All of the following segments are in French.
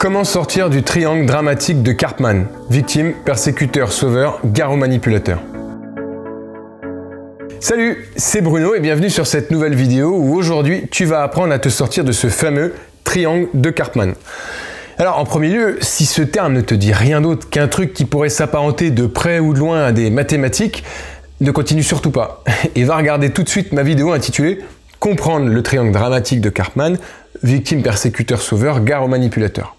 Comment sortir du triangle dramatique de Cartman Victime, persécuteur, sauveur, garrot manipulateur. Salut, c'est Bruno et bienvenue sur cette nouvelle vidéo où aujourd'hui tu vas apprendre à te sortir de ce fameux triangle de Cartman. Alors en premier lieu, si ce terme ne te dit rien d'autre qu'un truc qui pourrait s'apparenter de près ou de loin à des mathématiques, ne continue surtout pas et va regarder tout de suite ma vidéo intitulée Comprendre le triangle dramatique de Cartman, victime, persécuteur, sauveur, gare au manipulateur.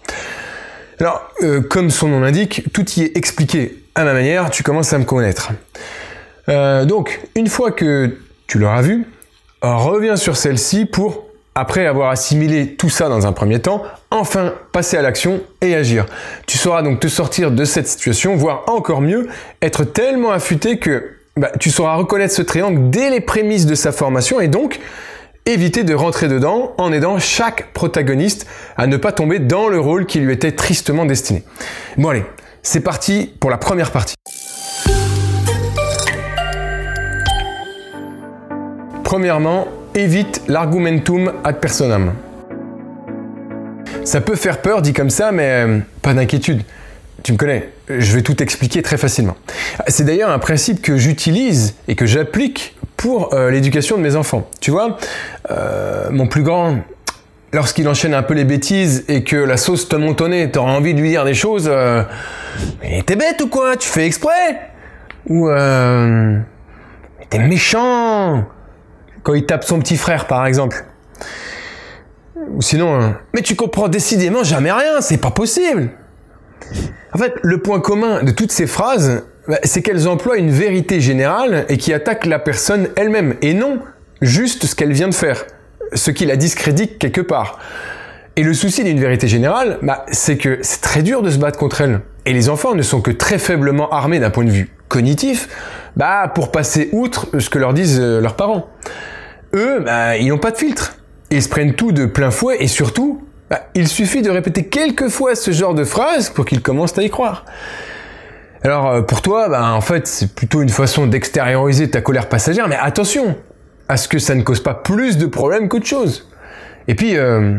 Alors, euh, comme son nom l'indique, tout y est expliqué à ma manière, tu commences à me connaître. Euh, donc, une fois que tu l'auras vu, reviens sur celle-ci pour, après avoir assimilé tout ça dans un premier temps, enfin passer à l'action et agir. Tu sauras donc te sortir de cette situation, voire encore mieux, être tellement affûté que bah, tu sauras reconnaître ce triangle dès les prémices de sa formation et donc éviter de rentrer dedans en aidant chaque protagoniste à ne pas tomber dans le rôle qui lui était tristement destiné. Bon allez, c'est parti pour la première partie. Premièrement, évite l'argumentum ad personam. Ça peut faire peur dit comme ça, mais euh, pas d'inquiétude. Tu me connais, je vais tout expliquer très facilement. C'est d'ailleurs un principe que j'utilise et que j'applique pour euh, l'éducation de mes enfants. Tu vois, euh, mon plus grand, lorsqu'il enchaîne un peu les bêtises et que la sauce te monte au t'auras envie de lui dire des choses. Euh, mais t'es bête ou quoi? Tu fais exprès Ou euh, t'es méchant Quand il tape son petit frère, par exemple. Ou sinon, mais tu comprends décidément jamais rien, c'est pas possible. En fait, le point commun de toutes ces phrases, c'est qu'elles emploient une vérité générale et qui attaquent la personne elle-même, et non juste ce qu'elle vient de faire, ce qui la discrédite quelque part. Et le souci d'une vérité générale, bah, c'est que c'est très dur de se battre contre elle. Et les enfants ne sont que très faiblement armés d'un point de vue cognitif, bah, pour passer outre ce que leur disent euh, leurs parents. Eux, bah, ils n'ont pas de filtre. Ils se prennent tout de plein fouet et surtout, il suffit de répéter quelques fois ce genre de phrase pour qu'ils commencent à y croire. Alors euh, pour toi, bah, en fait, c'est plutôt une façon d'extérioriser ta colère passagère, mais attention à ce que ça ne cause pas plus de problèmes qu'autre chose. Et puis, euh,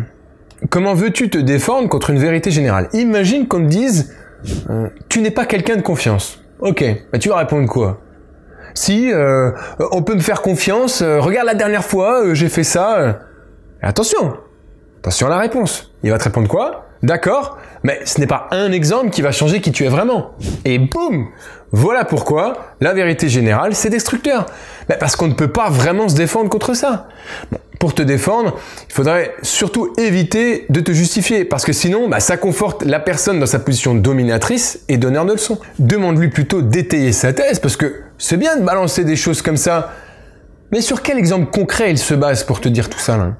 comment veux-tu te défendre contre une vérité générale? Imagine qu'on te dise euh, tu n'es pas quelqu'un de confiance. Ok, bah, tu vas répondre quoi? Si, on peut me faire confiance, regarde la dernière fois, j'ai fait ça. attention, attention à la réponse. Il va te répondre quoi? D'accord, mais ce n'est pas un exemple qui va changer qui tu es vraiment. Et boum Voilà pourquoi la vérité générale, c'est destructeur. parce qu'on ne peut pas vraiment se défendre contre ça. pour te défendre, il faudrait surtout éviter de te justifier, parce que sinon, bah, ça conforte la personne dans sa position dominatrice et donneur de leçons. Demande-lui plutôt d'étayer sa thèse, parce que c'est bien de balancer des choses comme ça, mais sur quel exemple concret il se base pour te dire tout ça là?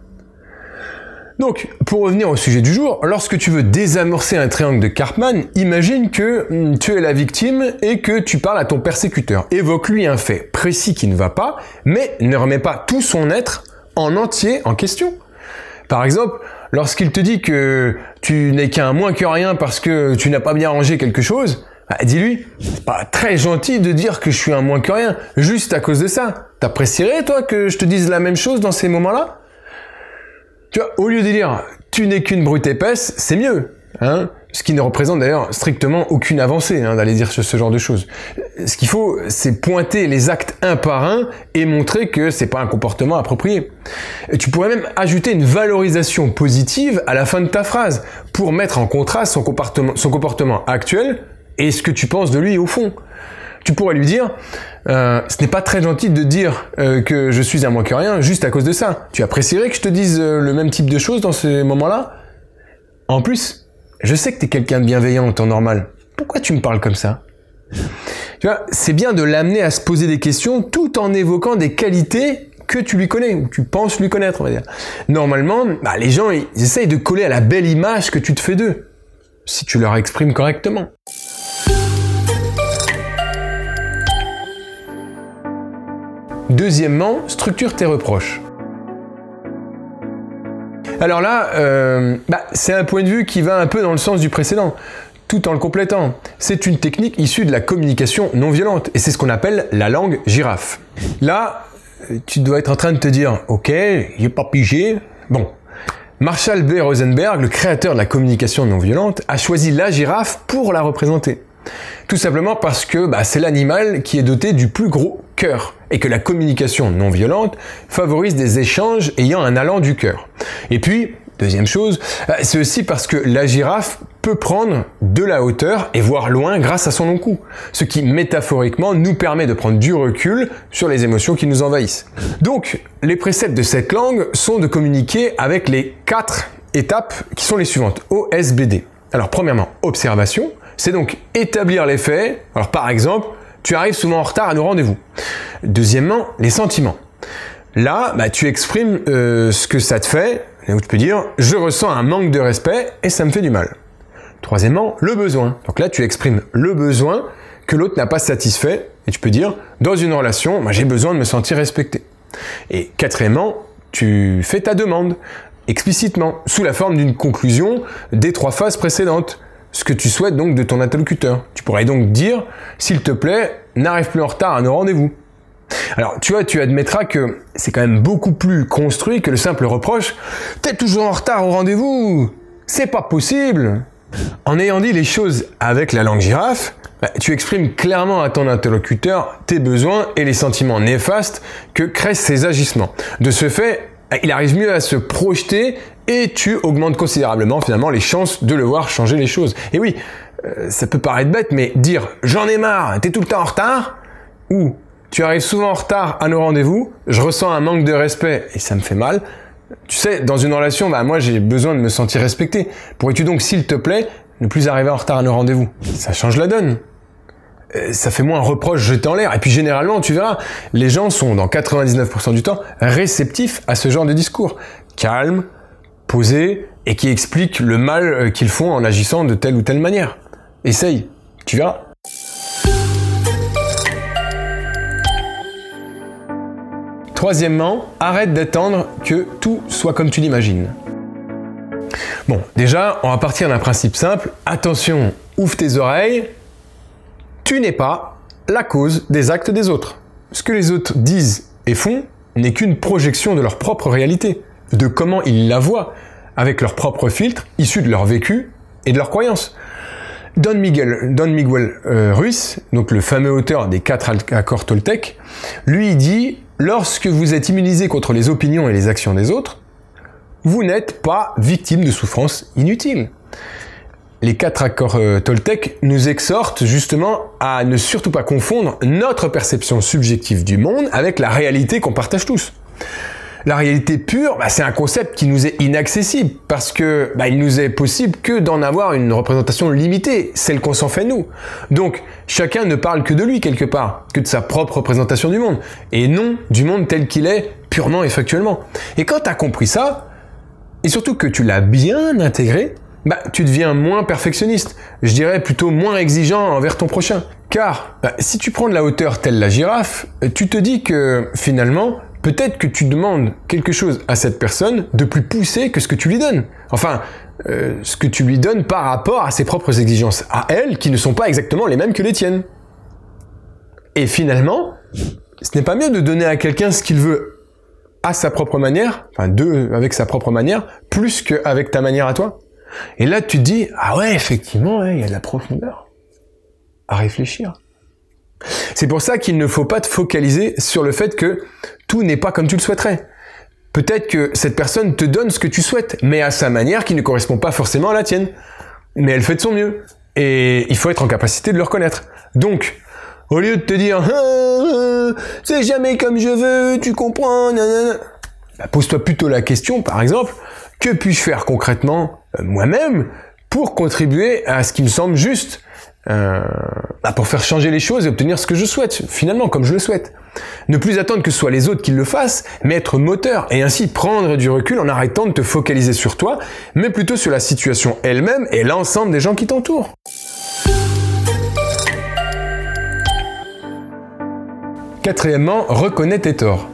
Donc, pour revenir au sujet du jour, lorsque tu veux désamorcer un triangle de Karpman, imagine que hmm, tu es la victime et que tu parles à ton persécuteur. Évoque-lui un fait précis qui ne va pas, mais ne remets pas tout son être en entier en question. Par exemple, lorsqu'il te dit que tu n'es qu'un moins que rien parce que tu n'as pas bien rangé quelque chose, bah, dis-lui, c'est pas très gentil de dire que je suis un moins que rien, juste à cause de ça. T'apprécierais, toi, que je te dise la même chose dans ces moments-là? Tu vois, au lieu de dire tu n'es qu'une brute épaisse, c'est mieux. Hein ce qui ne représente d'ailleurs strictement aucune avancée hein, d'aller dire ce, genre de choses. Ce qu'il faut, c'est pointer les actes un par un et montrer que c'est pas un comportement approprié. Tu pourrais même ajouter une valorisation positive à la fin de ta phrase pour mettre en contraste son comportement actuel et ce que tu penses de lui au fond. Tu pourrais lui dire, euh, ce n'est pas très gentil de dire euh, que je suis un moins que rien juste à cause de ça. Tu apprécierais que je te dise euh, le même type de choses dans ces moments-là? En plus, je sais que tu es quelqu'un de bienveillant en temps normal. Pourquoi tu me parles comme ça? Tu vois, c'est bien de l'amener à se poser des questions tout en évoquant des qualités que tu lui connais, ou tu penses lui connaître, on va dire. Normalement, bah, les gens, ils essayent de coller à la belle image que tu te fais d'eux, si tu leur exprimes correctement. Deuxièmement, structure tes reproches. Alors là, euh, bah, c'est un point de vue qui va un peu dans le sens du précédent, tout en le complétant. C'est une technique issue de la communication non violente, et c'est ce qu'on appelle la langue girafe. Là, tu dois être en train de te dire, ok, j'ai pas pigé, bon. Marshall B. Rosenberg, le créateur de la communication non violente, a choisi la girafe pour la représenter. Tout simplement parce que bah, c'est l'animal qui est doté du plus gros cœur et que la communication non violente favorise des échanges ayant un allant du cœur. Et puis, deuxième chose, euh, c'est aussi parce que la girafe peut prendre de la hauteur et voir loin grâce à son long cou, ce qui métaphoriquement nous permet de prendre du recul sur les émotions qui nous envahissent. Donc, les préceptes de cette langue sont de communiquer avec les quatre étapes qui sont les suivantes, OSBD. Alors, premièrement, observation, c'est donc établir les faits. Alors par exemple, tu arrives souvent en retard à nos rendez-vous. Deuxièmement, les sentiments. Là, bah, tu exprimes euh, ce que ça te fait, où tu peux dire je ressens un manque de respect et ça me fait du mal. Troisièmement, le besoin. Donc là, tu exprimes le besoin que l'autre n'a pas satisfait et tu peux dire dans une relation, bah, j'ai besoin de me sentir respecté. Et quatrièmement, tu fais ta demande explicitement sous la forme d'une conclusion des trois phases précédentes ce que tu souhaites donc de ton interlocuteur. Tu pourrais donc dire, s'il te plaît, n'arrive plus en retard à nos rendez-vous. Alors, tu vois, tu admettras que c'est quand même beaucoup plus construit que le simple reproche T'es toujours en retard au rendez-vous C'est pas possible En ayant dit les choses avec la langue girafe, bah, tu exprimes clairement à ton interlocuteur tes besoins et les sentiments néfastes que créent ces agissements. De ce fait, il arrive mieux à se projeter et tu augmentes considérablement finalement les chances de le voir changer les choses. Et oui, euh, ça peut paraître bête, mais dire j'en ai marre, t'es tout le temps en retard, ou tu arrives souvent en retard à nos rendez-vous, je ressens un manque de respect et ça me fait mal. Tu sais, dans une relation, bah, moi j'ai besoin de me sentir respecté. Pourrais-tu donc, s'il te plaît, ne plus arriver en retard à nos rendez-vous? Ça change la donne. Euh, ça fait moins un reproche jeté en l'air. Et puis généralement, tu verras, les gens sont dans 99% du temps réceptifs à ce genre de discours. Calme, posé, et qui expliquent le mal euh, qu'ils font en agissant de telle ou telle manière. Essaye, tu verras. Troisièmement, arrête d'attendre que tout soit comme tu l'imagines. Bon, déjà, on va partir d'un principe simple. Attention, ouvre tes oreilles, tu n'es pas la cause des actes des autres. Ce que les autres disent et font n'est qu'une projection de leur propre réalité, de comment ils la voient, avec leur propre filtre, issus de leur vécu et de leurs croyances. Don Miguel, euh, Ruiz, donc le fameux auteur des quatre accords Toltec, lui dit lorsque vous êtes immunisé contre les opinions et les actions des autres, vous n'êtes pas victime de souffrances inutiles les quatre accords euh, nous exhortent justement à ne surtout pas confondre notre perception subjective du monde avec la réalité qu'on partage tous. La réalité pure, bah, c'est un concept qui nous est inaccessible parce que bah, il nous est possible que d'en avoir une représentation limitée, celle qu'on s'en fait nous. Donc chacun ne parle que de lui quelque part, que de sa propre représentation du monde, et non du monde tel qu'il est purement et factuellement. Et quand tu as compris ça, et surtout que tu l'as bien intégré, bah, tu deviens moins perfectionniste, je dirais plutôt moins exigeant envers ton prochain. Car si tu prends de la hauteur telle la girafe, tu te dis que finalement, peut-être que tu demandes quelque chose à cette personne de plus poussé que ce que tu lui donnes. Enfin, euh, ce que tu lui donnes par rapport à ses propres exigences, à elle, qui ne sont pas exactement les mêmes que les tiennes. Et finalement, ce n'est pas mieux de donner à quelqu'un ce qu'il veut à sa propre manière, enfin deux avec sa propre manière, plus qu'avec ta manière à toi. Et là, tu te dis, ah ouais, effectivement, il y a de la profondeur à réfléchir. C'est pour ça qu'il ne faut pas te focaliser sur le fait que tout n'est pas comme tu le souhaiterais. Peut-être que cette personne te donne ce que tu souhaites, mais à sa manière qui ne correspond pas forcément à la tienne. Mais elle fait de son mieux. Et il faut être en capacité de le reconnaître. Donc, au lieu de te dire, ah, ah, c'est jamais comme je veux, tu comprends, bah, pose-toi plutôt la question, par exemple, que puis-je faire concrètement euh, moi-même pour contribuer à ce qui me semble juste, euh, bah, pour faire changer les choses et obtenir ce que je souhaite, finalement, comme je le souhaite. Ne plus attendre que ce soit les autres qui le fassent, mais être moteur et ainsi prendre du recul en arrêtant de te focaliser sur toi, mais plutôt sur la situation elle-même et l'ensemble des gens qui t'entourent. Quatrièmement, reconnais tes torts.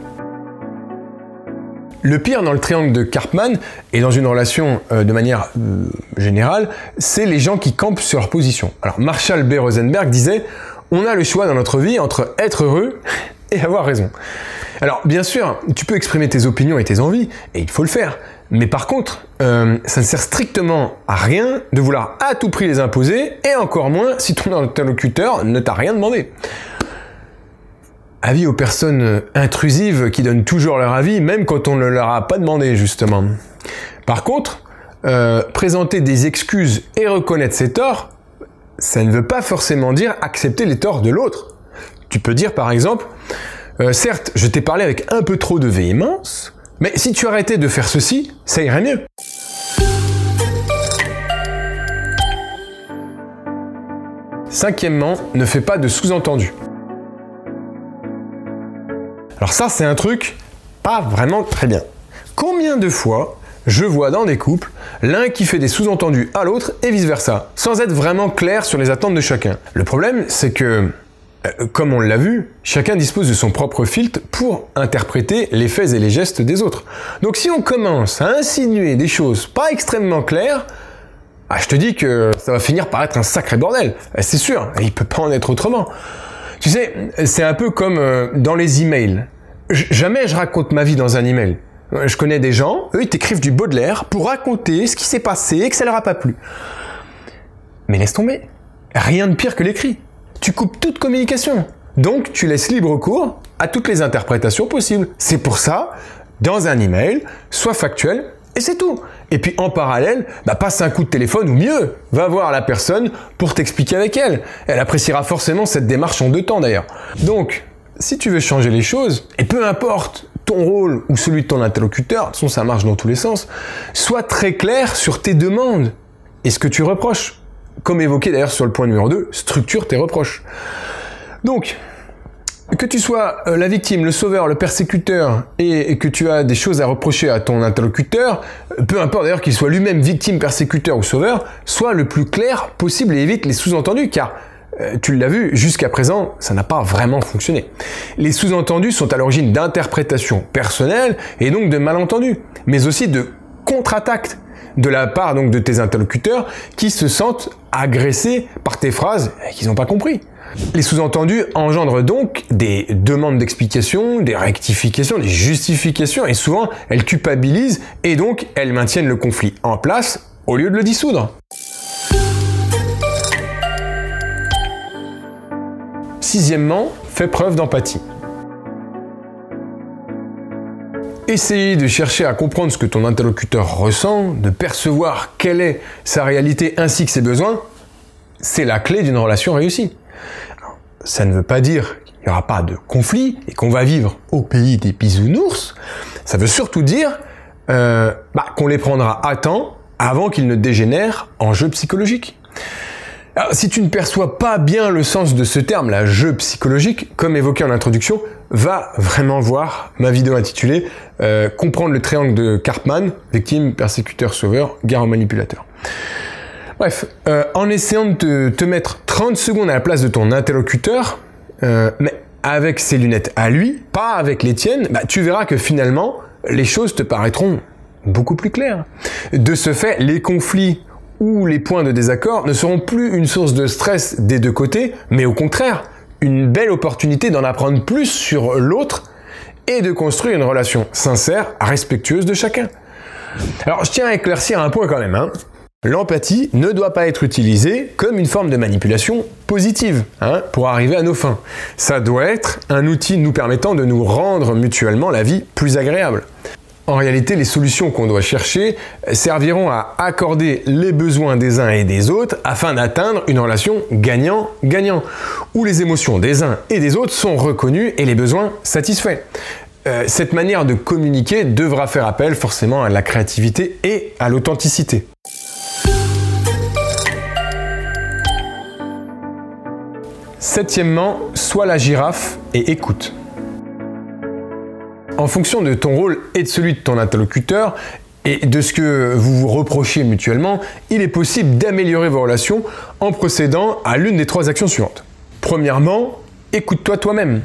Le pire dans le triangle de Karpman et dans une relation euh, de manière euh, générale, c'est les gens qui campent sur leur position. Alors Marshall B. Rosenberg disait On a le choix dans notre vie entre être heureux et avoir raison. Alors bien sûr, tu peux exprimer tes opinions et tes envies, et il faut le faire. Mais par contre, euh, ça ne sert strictement à rien de vouloir à tout prix les imposer, et encore moins si ton interlocuteur ne t'a rien demandé. Avis aux personnes intrusives qui donnent toujours leur avis, même quand on ne leur a pas demandé, justement. Par contre, euh, présenter des excuses et reconnaître ses torts, ça ne veut pas forcément dire accepter les torts de l'autre. Tu peux dire par exemple, euh, certes, je t'ai parlé avec un peu trop de véhémence, mais si tu arrêtais de faire ceci, ça irait mieux. Cinquièmement, ne fais pas de sous-entendu. Alors ça, c'est un truc pas vraiment très bien. Combien de fois je vois dans des couples l'un qui fait des sous-entendus à l'autre et vice-versa, sans être vraiment clair sur les attentes de chacun. Le problème, c'est que, euh, comme on l'a vu, chacun dispose de son propre filtre pour interpréter les faits et les gestes des autres. Donc si on commence à insinuer des choses pas extrêmement claires, ah, je te dis que ça va finir par être un sacré bordel. Eh, c'est sûr, il peut pas en être autrement. Tu sais, c'est un peu comme euh, dans les emails. jamais je raconte ma vie dans un email. Je connais des gens, eux, ils t'écrivent du Baudelaire pour raconter ce qui s'est passé et que ça leur a pas plu. Mais laisse tomber. Rien de pire que l'écrit. Tu coupes toute communication. Donc, tu laisses libre cours à toutes les interprétations possibles. C'est pour ça, dans un email, sois factuel et c'est tout. Et puis en parallèle, bah, passe un coup de téléphone ou mieux, va voir la personne pour t'expliquer avec elle. Elle appréciera forcément cette démarche en deux temps d'ailleurs. Donc, si tu veux changer les choses, et peu importe ton rôle ou celui de ton interlocuteur, de toute façon ça marche dans tous les sens, sois très clair sur tes demandes et ce que tu reproches. Comme évoqué d'ailleurs sur le point numéro 2, structure tes reproches. Donc, que tu sois euh, la victime, le sauveur, le persécuteur et, que tu as des choses à reprocher à ton interlocuteur, peu importe d'ailleurs qu'il soit lui-même victime, persécuteur ou sauveur, sois le plus clair possible et évite les sous-entendus car euh, tu l'as vu, jusqu'à présent, ça n'a pas vraiment fonctionné. Les sous-entendus sont à l'origine d'interprétations personnelles et donc de malentendus, mais aussi de contre-attaques de la part donc de tes interlocuteurs qui se sentent agressés par tes phrases et qu'ils n'ont pas compris. Les sous-entendus engendrent donc des demandes d'explication, des rectifications, des justifications et souvent elles culpabilisent et donc elles maintiennent le conflit en place au lieu de le dissoudre. Sixièmement, fais preuve d'empathie. Essayer de chercher à comprendre ce que ton interlocuteur ressent, de percevoir quelle est sa réalité ainsi que ses besoins, c'est la clé d'une relation réussie. Ça ne veut pas dire qu'il n'y aura pas de conflit et qu'on va vivre au pays des bisounours. Ça veut surtout dire euh, bah, qu'on les prendra à temps avant qu'ils ne dégénèrent en jeu psychologique. Si tu ne perçois pas bien le sens de ce terme, la jeu psychologique, comme évoqué en introduction, va vraiment voir ma vidéo intitulée euh, Comprendre le triangle de Karpman, victime, persécuteur, sauveur, guerre manipulateur. Bref, euh, en essayant de te, mettre 30 secondes à la place de ton interlocuteur, euh, mais avec ses lunettes à lui, pas avec les tiennes, bah, tu verras que finalement, les choses te paraîtront beaucoup plus claires. De ce fait, les conflits où les points de désaccord ne seront plus une source de stress des deux côtés, mais au contraire, une belle opportunité d'en apprendre plus sur l'autre et de construire une relation sincère, respectueuse de chacun. Alors je tiens à éclaircir un point quand même. Hein. L'empathie ne doit pas être utilisée comme une forme de manipulation positive hein, pour arriver à nos fins. Ça doit être un outil nous permettant de nous rendre mutuellement la vie plus agréable. En réalité, les solutions qu'on doit chercher serviront à accorder les besoins des uns et des autres afin d'atteindre une relation gagnant-gagnant, où les émotions des uns et des autres sont reconnues et les besoins satisfaits. Euh, cette manière de communiquer devra faire appel forcément à la créativité et à l'authenticité. Septièmement, sois la girafe et écoute. En fonction de ton rôle et de celui de ton interlocuteur, et de ce que vous vous reprochez mutuellement, il est possible d'améliorer vos relations en procédant à l'une des trois actions suivantes. Premièrement, écoute-toi toi-même.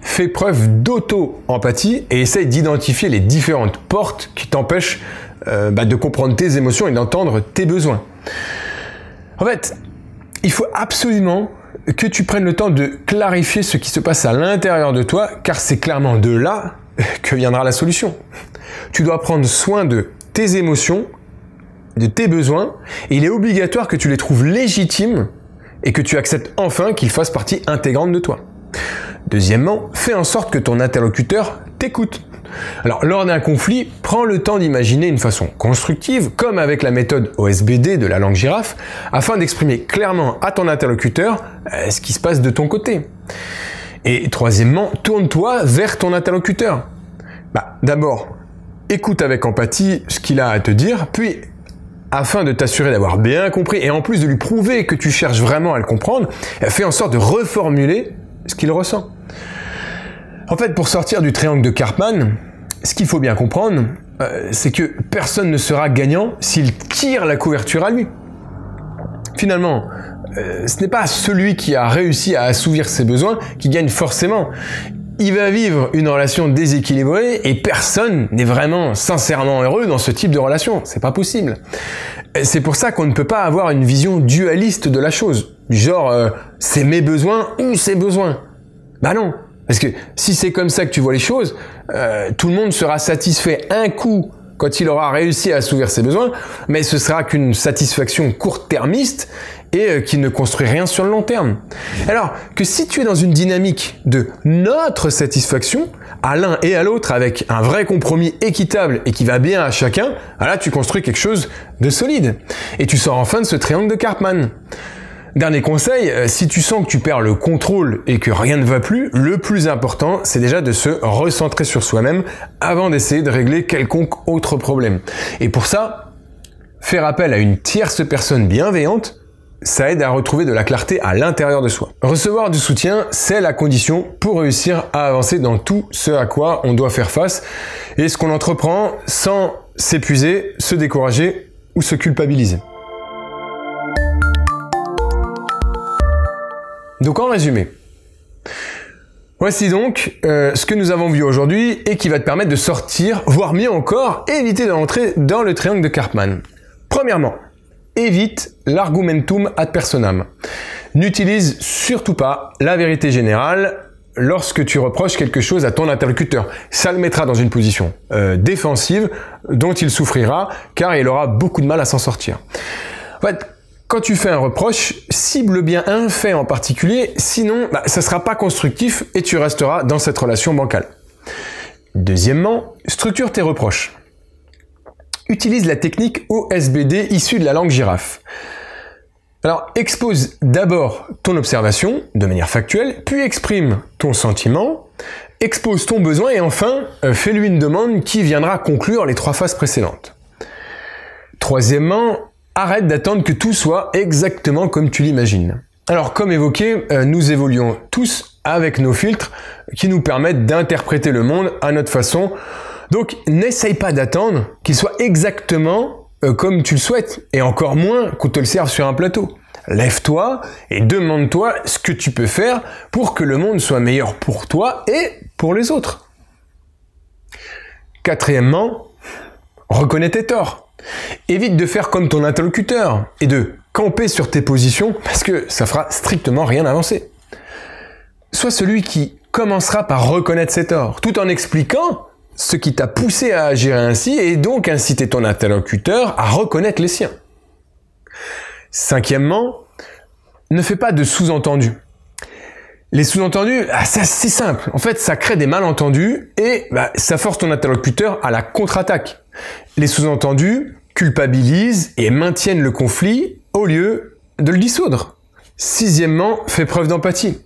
Fais preuve d'auto-empathie et essaye d'identifier les différentes portes qui t'empêchent euh, bah, de comprendre tes émotions et d'entendre tes besoins. En fait, il faut absolument que tu prennes le temps de clarifier ce qui se passe à l'intérieur de toi, car c'est clairement de là que viendra la solution. Tu dois prendre soin de tes émotions, de tes besoins, et il est obligatoire que tu les trouves légitimes et que tu acceptes enfin qu'ils fassent partie intégrante de toi. Deuxièmement, fais en sorte que ton interlocuteur t'écoute. Alors, lors d'un conflit, prends le temps d'imaginer une façon constructive, comme avec la méthode OSBD de la langue girafe, afin d'exprimer clairement à ton interlocuteur euh, ce qui se passe de ton côté. Et troisièmement, tourne-toi vers ton interlocuteur. Bah, d'abord, écoute avec empathie ce qu'il a à te dire, puis afin de t'assurer d'avoir bien compris et en plus de lui prouver que tu cherches vraiment à le comprendre, fais en sorte de reformuler ce qu'il ressent. En fait, pour sortir du triangle de Karpman, ce qu'il faut bien comprendre, euh, c'est que personne ne sera gagnant s'il tire la couverture à lui. Finalement, euh, ce n'est pas celui qui a réussi à assouvir ses besoins qui gagne forcément. Il va vivre une relation déséquilibrée et personne n'est vraiment sincèrement heureux dans ce type de relation. C'est pas possible. C'est pour ça qu'on ne peut pas avoir une vision dualiste de la chose. Du genre, euh, c'est mes besoins ou ses besoins. Bah non. Parce que si c'est comme ça que tu vois les choses, euh, tout le monde sera satisfait un coup quand il aura réussi à assouvir ses besoins, mais ce sera qu'une satisfaction court-termiste et euh, qui ne construit rien sur le long terme. Alors que si tu es dans une dynamique de notre satisfaction, à l'un et à l'autre avec un vrai compromis équitable et qui va bien à chacun, ah là tu construis quelque chose de solide. Et tu sors enfin de ce triangle de Karpman. Dernier conseil, euh, si tu sens que tu perds le contrôle et que rien ne va plus, le plus important, c'est déjà de se recentrer sur soi-même avant d'essayer de régler quelconque autre problème. Et pour ça, faire appel à une tierce personne bienveillante, ça aide à retrouver de la clarté à l'intérieur de soi. Recevoir du soutien, c'est la condition pour réussir à avancer dans tout ce à quoi on doit faire face et ce qu'on entreprend sans s'épuiser, se décourager ou se culpabiliser. Donc en résumé, voici donc euh, ce que nous avons vu aujourd'hui et qui va te permettre de sortir, voire mieux encore, éviter d'entrer dans le triangle de Karpman. Premièrement, évite l'argumentum ad personam. N'utilise surtout pas la vérité générale lorsque tu reproches quelque chose à ton interlocuteur. Ça le mettra dans une position euh, défensive dont il souffrira car il aura beaucoup de mal à s'en sortir. Quand tu fais un reproche, cible bien un fait en particulier, sinon bah, ça ne sera pas constructif et tu resteras dans cette relation bancale. Deuxièmement, structure tes reproches. Utilise la technique OSBD issue de la langue girafe. Alors, expose d'abord ton observation de manière factuelle, puis exprime ton sentiment, expose ton besoin et enfin, euh, fais-lui une demande qui viendra conclure les trois phases précédentes. Troisièmement, Arrête d'attendre que tout soit exactement comme tu l'imagines. Alors comme évoqué, euh, nous évoluons tous avec nos filtres qui nous permettent d'interpréter le monde à notre façon. Donc n'essaye pas d'attendre qu'il soit exactement euh, comme tu le souhaites, et encore moins qu'on te le serve sur un plateau. Lève-toi et demande-toi ce que tu peux faire pour que le monde soit meilleur pour toi et pour les autres. Quatrièmement, reconnais tes torts. Évite de faire comme ton interlocuteur et de camper sur tes positions parce que ça fera strictement rien avancer. Sois celui qui commencera par reconnaître ses torts, tout en expliquant ce qui t'a poussé à agir ainsi et donc inciter ton interlocuteur à reconnaître les siens. Cinquièmement, ne fais pas de sous-entendus. Les sous-entendus, ah, c'est simple. En fait, ça crée des malentendus et bah, ça force ton interlocuteur à la contre-attaque. Les sous-entendus culpabilisent et maintiennent le conflit au lieu de le dissoudre. Sixièmement, fais preuve d'empathie.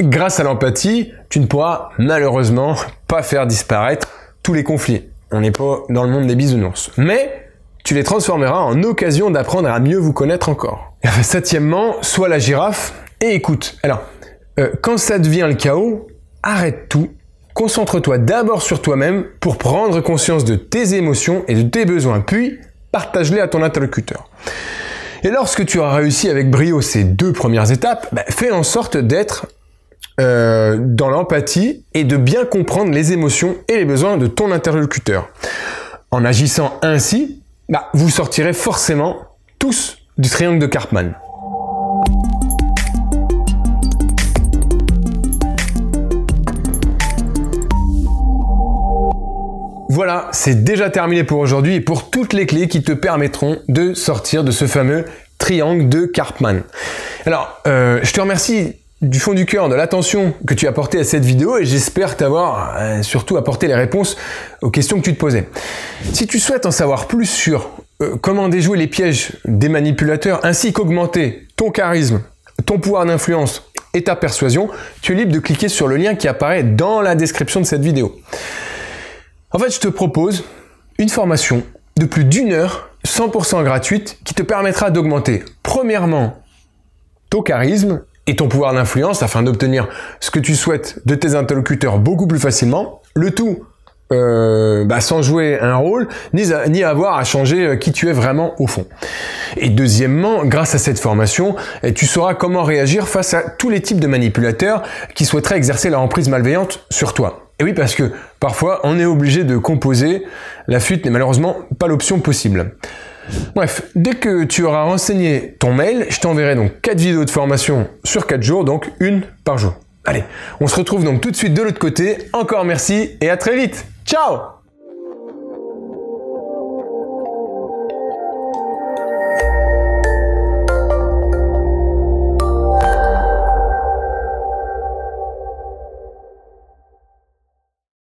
Grâce à l'empathie, tu ne pourras malheureusement pas faire disparaître tous les conflits. On n'est pas dans le monde des bisounours. Mais tu les transformeras en occasion d'apprendre à mieux vous connaître encore. Septièmement, sois la girafe et écoute. Alors, euh, quand ça devient le chaos, arrête tout Concentre-toi d'abord sur toi-même pour prendre conscience de tes émotions et de tes besoins, puis partage-les à ton interlocuteur. Et lorsque tu auras réussi avec brio ces deux premières étapes, bah, fais en sorte d'être euh, dans l'empathie et de bien comprendre les émotions et les besoins de ton interlocuteur. En agissant ainsi, bah, vous sortirez forcément tous du triangle de Karpman. Voilà, c'est déjà terminé pour aujourd'hui et pour toutes les clés qui te permettront de sortir de ce fameux triangle de Karpman. Alors, euh, je te remercie du fond du cœur de l'attention que tu as portée à cette vidéo et j'espère t'avoir euh, surtout apporté les réponses aux questions que tu te posais. Si tu souhaites en savoir plus sur euh, comment déjouer les pièges des manipulateurs ainsi qu'augmenter ton charisme, ton pouvoir d'influence et ta persuasion, tu es libre de cliquer sur le lien qui apparaît dans la description de cette vidéo. En fait, je te propose une formation de plus d'une heure, 100% gratuite, qui te permettra d'augmenter, premièrement, ton charisme et ton pouvoir d'influence afin d'obtenir ce que tu souhaites de tes interlocuteurs beaucoup plus facilement. Le tout euh, bah, sans jouer un rôle, ni, ni, avoir à changer euh, qui tu es vraiment au fond. Et deuxièmement, grâce à cette formation, eh, tu sauras comment réagir face à tous les types de manipulateurs qui souhaiteraient exercer leur emprise malveillante sur toi. Et oui, parce que parfois, on est obligé de composer. La fuite n'est malheureusement pas l'option possible. Bref, dès que tu auras renseigné ton mail, je t'enverrai donc 4 vidéos de formation sur 4 jours, donc une par jour. Allez, on se retrouve donc tout de suite de l'autre côté. Encore merci et à très vite. Ciao